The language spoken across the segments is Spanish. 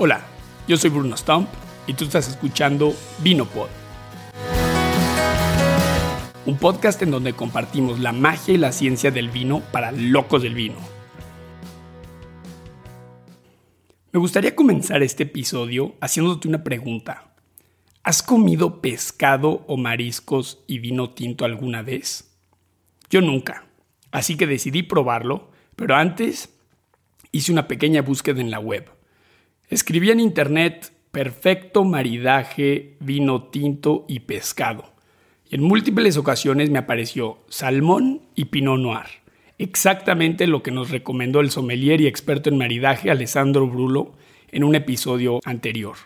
Hola, yo soy Bruno Stump y tú estás escuchando Vinopod. Un podcast en donde compartimos la magia y la ciencia del vino para locos del vino. Me gustaría comenzar este episodio haciéndote una pregunta. ¿Has comido pescado o mariscos y vino tinto alguna vez? Yo nunca, así que decidí probarlo, pero antes hice una pequeña búsqueda en la web Escribí en internet perfecto maridaje, vino tinto y pescado. Y en múltiples ocasiones me apareció salmón y pinot noir. Exactamente lo que nos recomendó el sommelier y experto en maridaje Alessandro Brulo en un episodio anterior.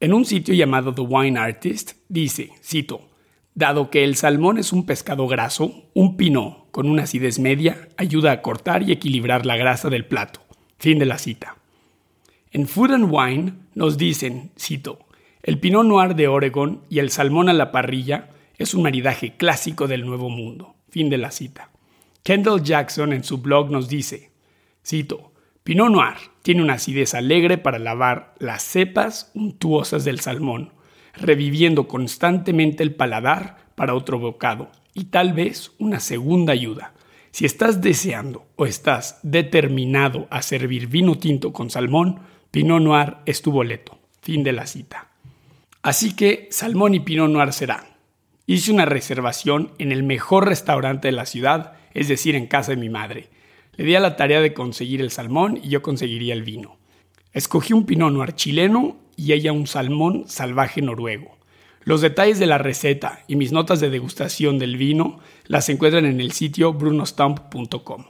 En un sitio llamado The Wine Artist dice, cito, Dado que el salmón es un pescado graso, un pinot con una acidez media ayuda a cortar y equilibrar la grasa del plato. Fin de la cita. En Food and Wine nos dicen, cito, el Pinot Noir de Oregon y el salmón a la parrilla es un maridaje clásico del Nuevo Mundo. Fin de la cita. Kendall Jackson en su blog nos dice, cito, Pinot Noir tiene una acidez alegre para lavar las cepas untuosas del salmón, reviviendo constantemente el paladar para otro bocado y tal vez una segunda ayuda. Si estás deseando o estás determinado a servir vino tinto con salmón, Pinot Noir es tu boleto. Fin de la cita. Así que salmón y Pinot Noir serán. Hice una reservación en el mejor restaurante de la ciudad, es decir, en casa de mi madre. Le di a la tarea de conseguir el salmón y yo conseguiría el vino. Escogí un Pinot Noir chileno y ella un salmón salvaje noruego. Los detalles de la receta y mis notas de degustación del vino las encuentran en el sitio brunostump.com.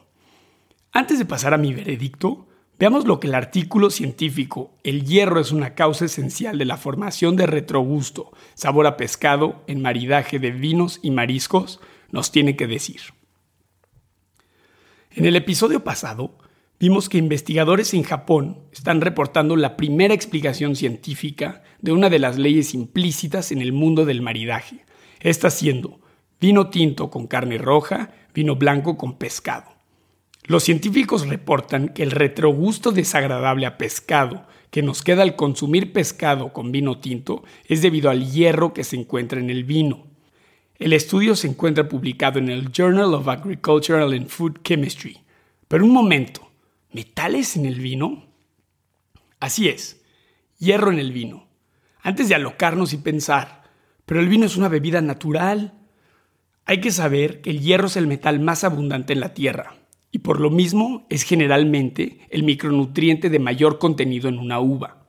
Antes de pasar a mi veredicto, Veamos lo que el artículo científico El hierro es una causa esencial de la formación de retrogusto, sabor a pescado en maridaje de vinos y mariscos nos tiene que decir. En el episodio pasado vimos que investigadores en Japón están reportando la primera explicación científica de una de las leyes implícitas en el mundo del maridaje, esta siendo vino tinto con carne roja, vino blanco con pescado. Los científicos reportan que el retrogusto desagradable a pescado que nos queda al consumir pescado con vino tinto es debido al hierro que se encuentra en el vino. El estudio se encuentra publicado en el Journal of Agricultural and Food Chemistry. Pero un momento, ¿metales en el vino? Así es, hierro en el vino. Antes de alocarnos y pensar, pero el vino es una bebida natural. Hay que saber que el hierro es el metal más abundante en la Tierra y por lo mismo es generalmente el micronutriente de mayor contenido en una uva.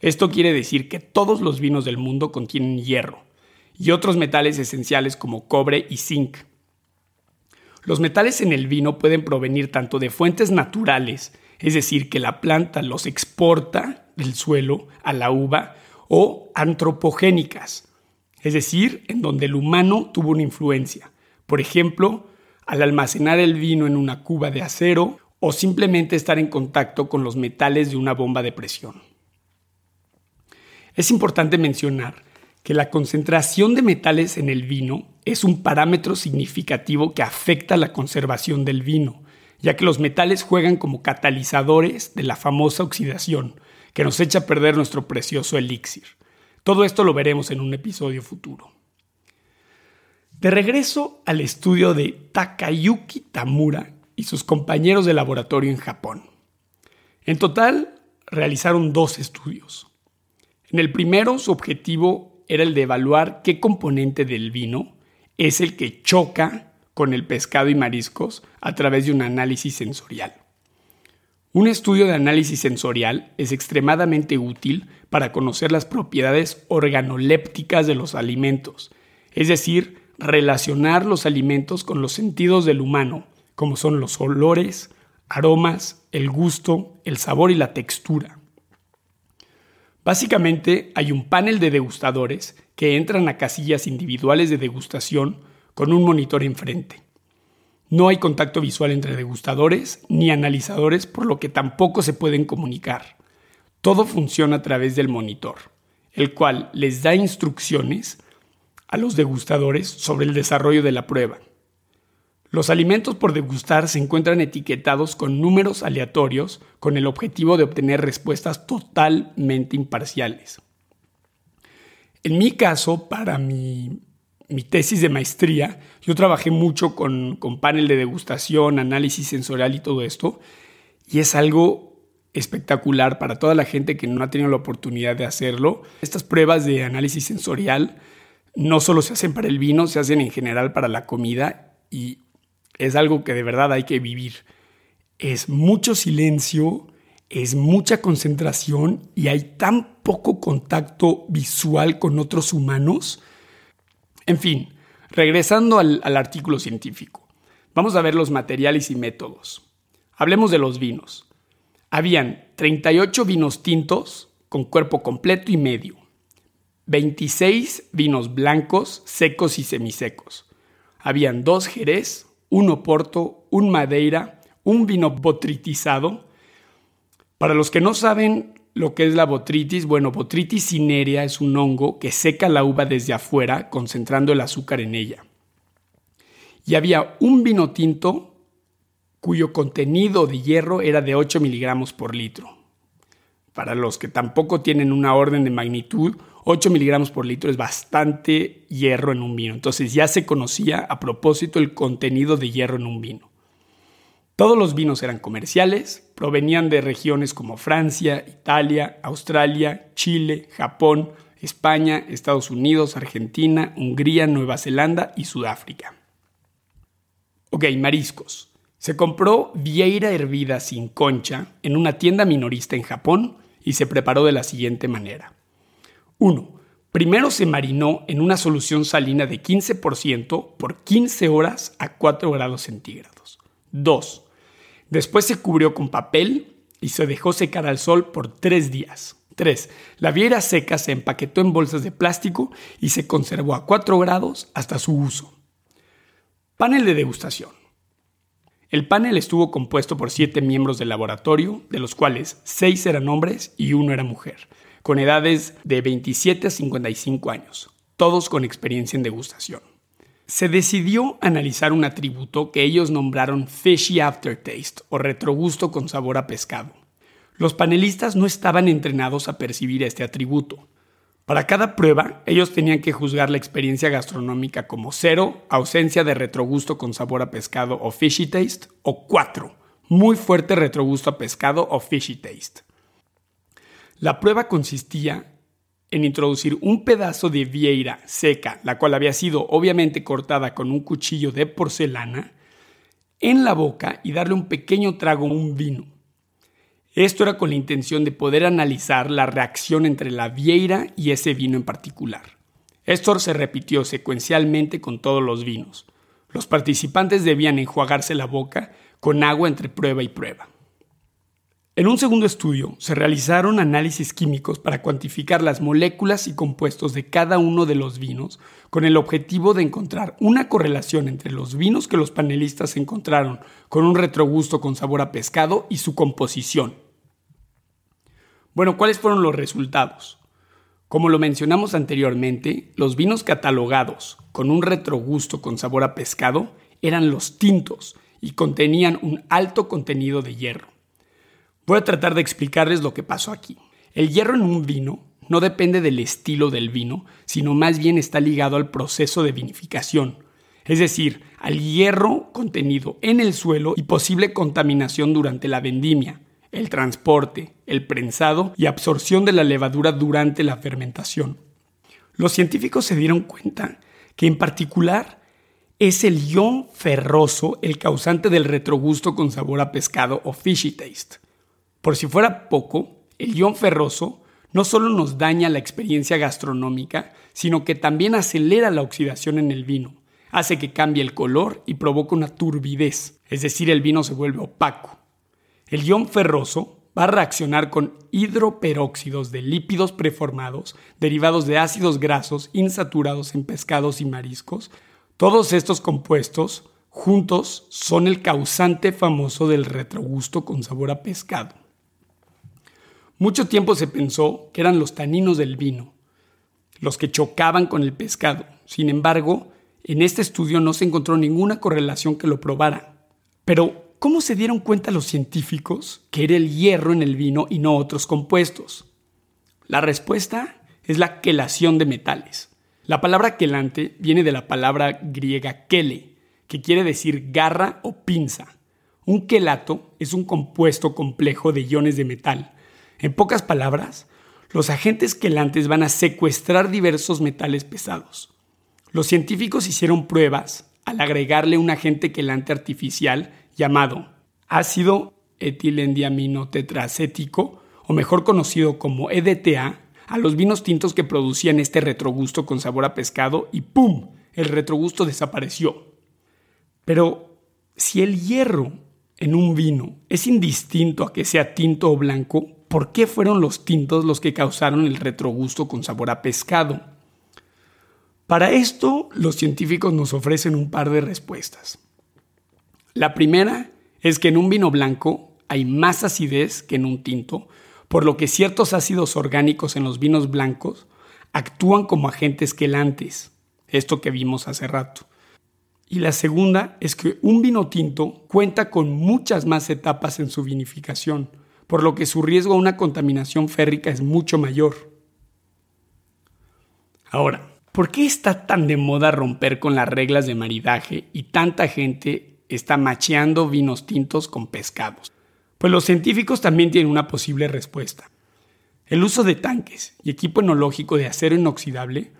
Esto quiere decir que todos los vinos del mundo contienen hierro y otros metales esenciales como cobre y zinc. Los metales en el vino pueden provenir tanto de fuentes naturales, es decir, que la planta los exporta del suelo a la uva, o antropogénicas, es decir, en donde el humano tuvo una influencia. Por ejemplo, al almacenar el vino en una cuba de acero o simplemente estar en contacto con los metales de una bomba de presión. Es importante mencionar que la concentración de metales en el vino es un parámetro significativo que afecta la conservación del vino, ya que los metales juegan como catalizadores de la famosa oxidación, que nos echa a perder nuestro precioso elixir. Todo esto lo veremos en un episodio futuro. De regreso al estudio de Takayuki Tamura y sus compañeros de laboratorio en Japón. En total, realizaron dos estudios. En el primero, su objetivo era el de evaluar qué componente del vino es el que choca con el pescado y mariscos a través de un análisis sensorial. Un estudio de análisis sensorial es extremadamente útil para conocer las propiedades organolépticas de los alimentos, es decir, relacionar los alimentos con los sentidos del humano, como son los olores, aromas, el gusto, el sabor y la textura. Básicamente hay un panel de degustadores que entran a casillas individuales de degustación con un monitor enfrente. No hay contacto visual entre degustadores ni analizadores, por lo que tampoco se pueden comunicar. Todo funciona a través del monitor, el cual les da instrucciones a los degustadores sobre el desarrollo de la prueba. Los alimentos por degustar se encuentran etiquetados con números aleatorios con el objetivo de obtener respuestas totalmente imparciales. En mi caso, para mi, tesis de maestría, yo trabajé mucho con, con panel de degustación, análisis sensorial y todo esto, y es algo espectacular para toda la gente que no ha tenido la oportunidad de hacerlo. Estas pruebas de análisis sensorial no solo se hacen para el vino, se hacen en general para la comida y es algo que de verdad hay que vivir. Es mucho silencio, es mucha concentración y hay tan poco contacto visual con otros humanos. En fin, regresando al, artículo científico, vamos a ver los materiales y métodos. Hablemos de los vinos. Habían 38 vinos tintos con cuerpo completo y medio, 26 vinos blancos, secos y semisecos. Habían dos jerez, un oporto, un madeira, un vino botritizado. Para los que no saben lo que es la botritis, bueno, botritis cinerea es un hongo que seca la uva desde afuera, concentrando el azúcar en ella. Y había un vino tinto cuyo contenido de hierro era de 8 miligramos por litro. Para los que tampoco tienen una orden de magnitud, 8 miligramos por litro es bastante hierro en un vino. Entonces ya se conocía a propósito el contenido de hierro en un vino. Todos los vinos eran comerciales, provenían de regiones como Francia, Italia, Australia, Chile, Japón, España, Estados Unidos, Argentina, Hungría, Nueva Zelanda y Sudáfrica. Ok, mariscos. Se compró vieira hervida sin concha en una tienda minorista en Japón y se preparó de la siguiente manera. 1. Primero se marinó en una solución salina de 15% por 15 horas a 4 grados centígrados. 2. Después se cubrió con papel y se dejó secar al sol por 3 días. 3. La viera seca se empaquetó en bolsas de plástico y se conservó a 4 grados hasta su uso. Panel de degustación. El panel estuvo compuesto por 7 miembros del laboratorio, de los cuales 6 eran hombres y uno era mujer con edades de 27 a 55 años, todos con experiencia en degustación. Se decidió analizar un atributo que ellos nombraron fishy aftertaste o retrogusto con sabor a pescado. Los panelistas no estaban entrenados a percibir este atributo. Para cada prueba, ellos tenían que juzgar la experiencia gastronómica como cero, ausencia de retrogusto con sabor a pescado o fishy taste, o cuatro, muy fuerte retrogusto a pescado o fishy taste. La prueba consistía en introducir un pedazo de vieira seca, la cual había sido obviamente cortada con un cuchillo de porcelana, en la boca y darle un pequeño trago a un vino. Esto era con la intención de poder analizar la reacción entre la vieira y ese vino en particular. Esto se repitió secuencialmente con todos los vinos. Los participantes debían enjuagarse la boca con agua entre prueba y prueba. En un segundo estudio se realizaron análisis químicos para cuantificar las moléculas y compuestos de cada uno de los vinos con el objetivo de encontrar una correlación entre los vinos que los panelistas encontraron con un retrogusto con sabor a pescado y su composición. Bueno, ¿cuáles fueron los resultados? Como lo mencionamos anteriormente, los vinos catalogados con un retrogusto con sabor a pescado eran los tintos y contenían un alto contenido de hierro. Voy a tratar de explicarles lo que pasó aquí. El hierro en un vino no depende del estilo del vino, sino más bien está ligado al proceso de vinificación, es decir, al hierro contenido en el suelo y posible contaminación durante la vendimia, el transporte, el prensado y absorción de la levadura durante la fermentación. Los científicos se dieron cuenta que en particular es el ion ferroso el causante del retrogusto con sabor a pescado o fishy taste. Por si fuera poco, el ion ferroso no solo nos daña la experiencia gastronómica, sino que también acelera la oxidación en el vino, hace que cambie el color y provoca una turbidez, es decir, el vino se vuelve opaco. El ion ferroso va a reaccionar con hidroperóxidos de lípidos preformados derivados de ácidos grasos insaturados en pescados y mariscos. Todos estos compuestos juntos son el causante famoso del retrogusto con sabor a pescado. Mucho tiempo se pensó que eran los taninos del vino, los que chocaban con el pescado. Sin embargo, En este estudio no se encontró ninguna correlación que lo probara. Pero, ¿cómo se dieron cuenta los científicos que era el hierro en el vino y no otros compuestos? La respuesta es la quelación de metales. La palabra quelante viene de la palabra griega kele, que quiere decir garra o pinza. Un quelato es un compuesto complejo de iones de metal. En pocas palabras, los agentes quelantes van a secuestrar diversos metales pesados. Los científicos hicieron pruebas al agregarle un agente quelante artificial llamado ácido etilendiaminotetracético, o mejor conocido como EDTA, a los vinos tintos que producían este retrogusto con sabor a pescado y ¡pum! El retrogusto desapareció. Pero si el hierro en un vino es indistinto a que sea tinto o blanco, ¿por qué fueron los tintos los que causaron el retrogusto con sabor a pescado? Para esto, los científicos nos ofrecen un par de respuestas. La primera es que en un vino blanco hay más acidez que en un tinto, por lo que ciertos ácidos orgánicos en los vinos blancos actúan como agentes quelantes, esto que vimos hace rato. Y la segunda es que un vino tinto cuenta con muchas más etapas en su vinificación, por lo que su riesgo a una contaminación férrica es mucho mayor. Ahora, ¿por qué está tan de moda romper con las reglas de maridaje y tanta gente está macheando vinos tintos con pescados? Pues los científicos también tienen una posible respuesta. El uso de tanques y equipo enológico de acero inoxidable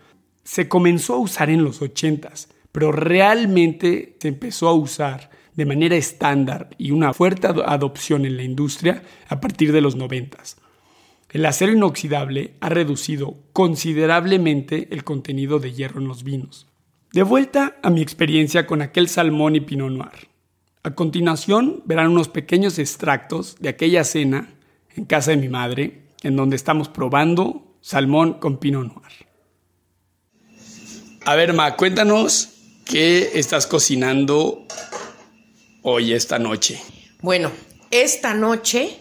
se comenzó a usar en los 80s, pero realmente se empezó a usar de manera estándar y una fuerte adopción en la industria a partir de los 90s. El acero inoxidable ha reducido considerablemente el contenido de hierro en los vinos. De vuelta a mi experiencia con aquel salmón y pinot noir. A continuación verán unos pequeños extractos de aquella cena en casa de mi madre, en donde estamos probando salmón con pinot noir. A ver, Ma, cuéntanos qué estás cocinando hoy, esta noche. Bueno, esta noche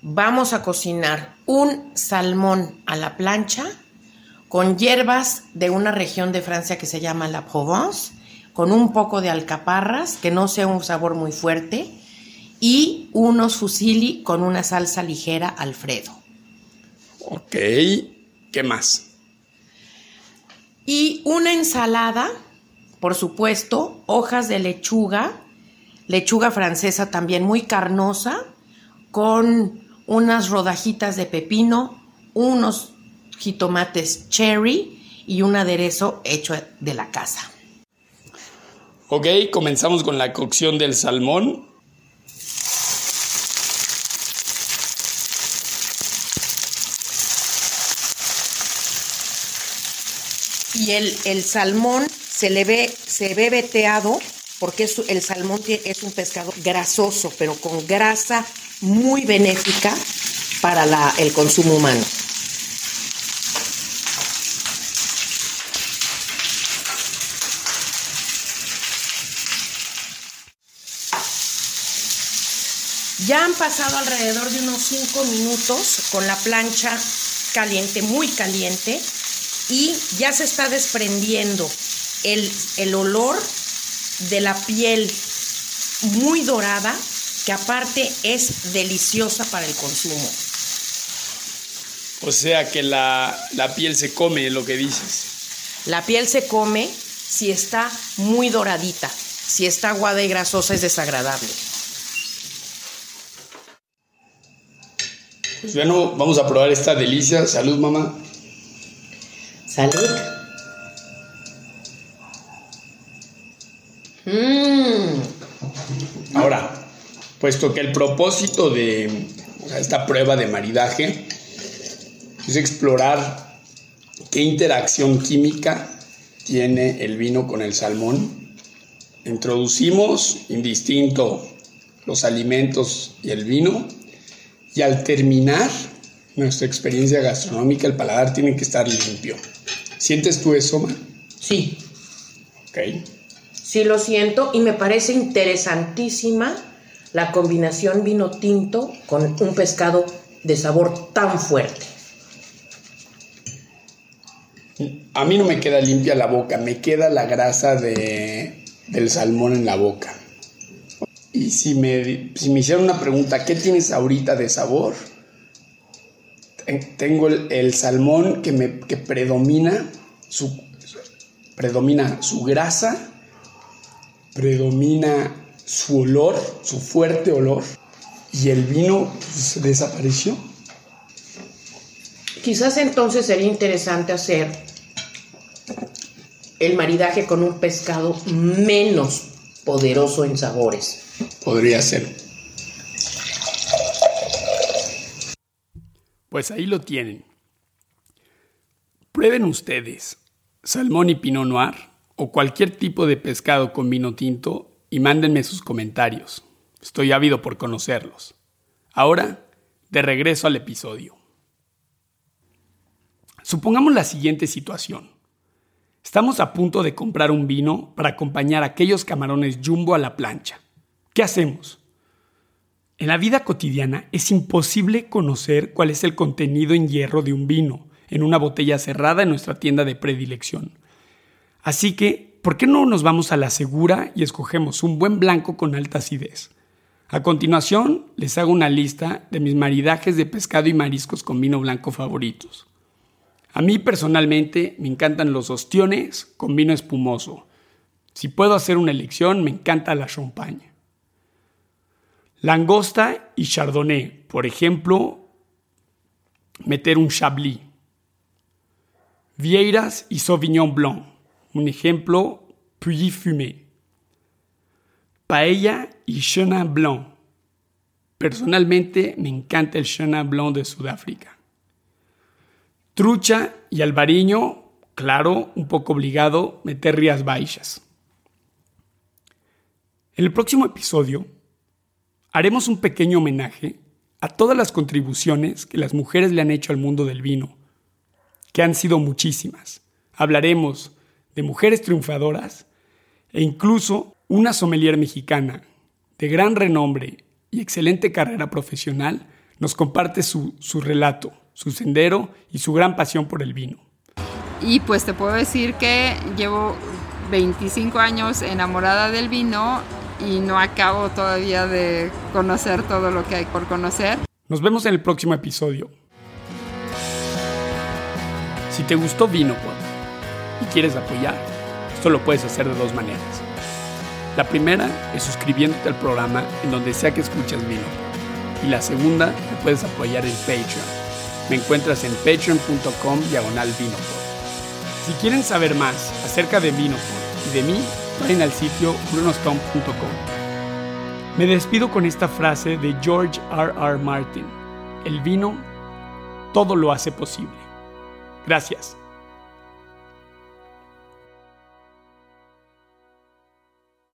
vamos a cocinar un salmón a la plancha con hierbas de una región de Francia que se llama la Provence con un poco de alcaparras, que no sea un sabor muy fuerte, y unos fusilli con una salsa ligera Alfredo. Ok, ¿qué más? Y una ensalada, por supuesto, hojas de lechuga, lechuga francesa también muy carnosa, con unas rodajitas de pepino, unos jitomates cherry y un aderezo hecho de la casa. Ok, comenzamos con la cocción del salmón. Y el, el salmón se le ve, se ve veteado porque el salmón es un pescado grasoso, pero con grasa muy benéfica para el consumo humano. Ya han pasado alrededor de unos 5 minutos con la plancha caliente, muy caliente, y ya se está desprendiendo el olor de la piel muy dorada, que aparte es deliciosa para el consumo. O sea que la, la piel se come, lo que dices. La piel se come si está muy doradita. Si está aguada y grasosa es desagradable. Pues bueno, vamos a probar esta delicia. Salud, mamá. Salud. Mmm. Ahora, puesto que el propósito de esta prueba de maridaje es explorar qué interacción química tiene el vino con el salmón, introducimos indistinto los alimentos y el vino y al terminar nuestra experiencia gastronómica, el paladar tiene que estar limpio. ¿Sientes tú eso, Ma? Sí. Ok. Sí lo siento y me parece interesantísima la combinación vino tinto con un pescado de sabor tan fuerte. a mí no me queda limpia la boca, me queda la grasa de, del salmón en la boca. Y si me, si me una pregunta, ¿qué tienes ahorita de sabor? Tengo el, salmón que, me, que predomina, su, predomina su grasa, predomina su olor, su fuerte olor, y el vino pues, desapareció. Quizás entonces sería interesante hacer el maridaje con un pescado menos poderoso en sabores. Podría ser. Pues ahí lo tienen. Prueben ustedes salmón y pinot noir o cualquier tipo de pescado con vino tinto y mándenme sus comentarios. Estoy ávido por conocerlos. Ahora, de regreso al episodio. Supongamos la siguiente situación. Estamos a punto de comprar un vino para acompañar aquellos camarones jumbo a la plancha. ¿Qué hacemos? En la vida cotidiana es imposible conocer cuál es el contenido en hierro de un vino en una botella cerrada en nuestra tienda de predilección. Así que, ¿por qué no nos vamos a la segura y escogemos un buen blanco con alta acidez? A continuación, les hago una lista de mis maridajes de pescado y mariscos con vino blanco favoritos. A mí personalmente me encantan los ostiones con vino espumoso. Si puedo hacer una elección, me encanta la champagne. Langosta y chardonnay, por ejemplo, meter un chablis. Vieiras y sauvignon blanc, un ejemplo, puy fumé. Paella y chenin blanc. Personalmente me encanta el chenin blanc de Sudáfrica. Trucha y albariño, claro, un poco obligado, meter rías baixas. En el próximo episodio haremos un pequeño homenaje a todas las contribuciones que las mujeres le han hecho al mundo del vino, que han sido muchísimas. Hablaremos de mujeres triunfadoras e incluso una sommelier mexicana de gran renombre y excelente carrera profesional nos comparte su, su relato su sendero y su gran pasión por el vino. Y pues te puedo decir que llevo 25 años enamorada del vino y no acabo todavía de conocer todo lo que hay por conocer. Nos vemos en el próximo episodio. Si te gustó Vino y quieres apoyar, esto lo puedes hacer de dos maneras. La primera es suscribiéndote al programa en donde sea que escuches Vino. Y la segunda, te puedes apoyar en Patreon me encuentras en patreon.com diagonal Si quieren saber más acerca de Vinopod y de mí, vayan al sitio brunostone.com. Me despido con esta frase de George R. R. Martin. El vino todo lo hace posible. Gracias.